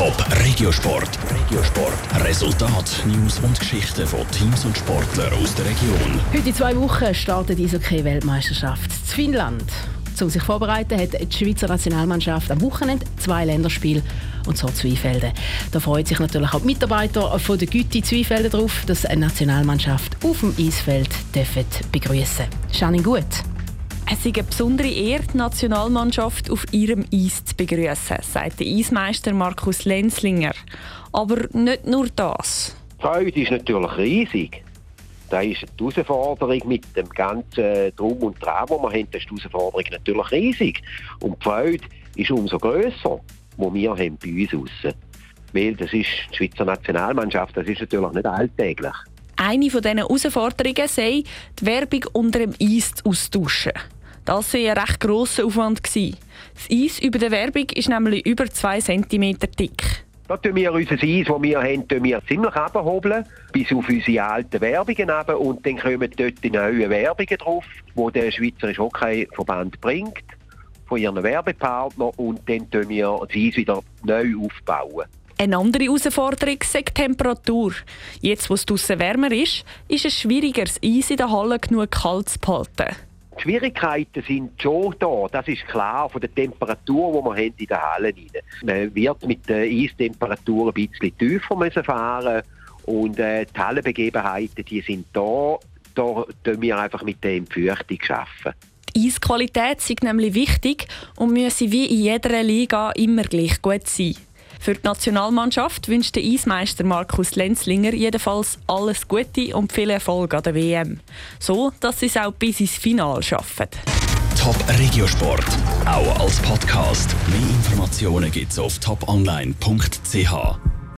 Top Regiosport. Regiosport. Resultat, News und Geschichten von Teams und Sportlern aus der Region. Heute in zwei Wochen startet die Eishockey-Weltmeisterschaft in Finnland. Um sich vorzubereiten, hat die Schweizer Nationalmannschaft am Wochenende zwei Länderspiele und so Zweifelden. Da freuen sich natürlich auch die Mitarbeiter von der Güte Zweifelden darauf, dass eine Nationalmannschaft auf dem Eisfeld begrüßen dürfen. Schanin gut. Es ist eine besondere Ehre, die Nationalmannschaft auf ihrem Eis zu begrüßen, sagt der Eismeister Markus Lenzlinger. Aber nicht nur das. Die Freude ist natürlich riesig. Da ist die Herausforderung mit dem ganzen Drum und Dran, wo wir haben, das ist die Herausforderung natürlich riesig. Und die Freude ist umso grösser, wo wir haben bei uns aussen. Weil das ist die Schweizer Nationalmannschaft, das ist natürlich nicht alltäglich. Eine dieser Herausforderungen sei, die Werbung unter dem Eis auszutauschen. Das war ein recht grosser Aufwand. Das Eis über der Werbung ist nämlich über 2 cm dick. Da tun wir unser Eis, das wir haben, tun wir ziemlich abhobeln, bis auf unsere alten Werbungen runter. Und dann kommen dort die neuen Werbungen drauf, die der Schweizerische Hockeyverband bringt, von ihren Werbepartnern. Und dann tun wir das Eis wieder neu aufbauen. Eine andere Herausforderung ist die Temperatur. Jetzt, wo es draußen wärmer ist, ist es schwieriger, das Eis in der Halle genug kalt zu behalten. Die Schwierigkeiten sind schon da, das ist klar, von der Temperatur, die wir haben in der Halle haben. Man wird mit der Eistemperatur ein bisschen tiefer müssen fahren und äh, die Hallenbegebenheiten, die sind da. Da tun wir einfach mit der Entfeuchtung arbeiten. Die Eisqualität ist nämlich wichtig und müsse wie in jeder Liga immer gleich gut sein. Für die Nationalmannschaft wünscht der Eismeister Markus Lenzlinger jedenfalls alles Gute und viel Erfolg an der WM. So, dass sie es auch bis ins Finale schaffen. Top Regiosport, auch als Podcast. Mehr Informationen gibt's auf toponline.ch.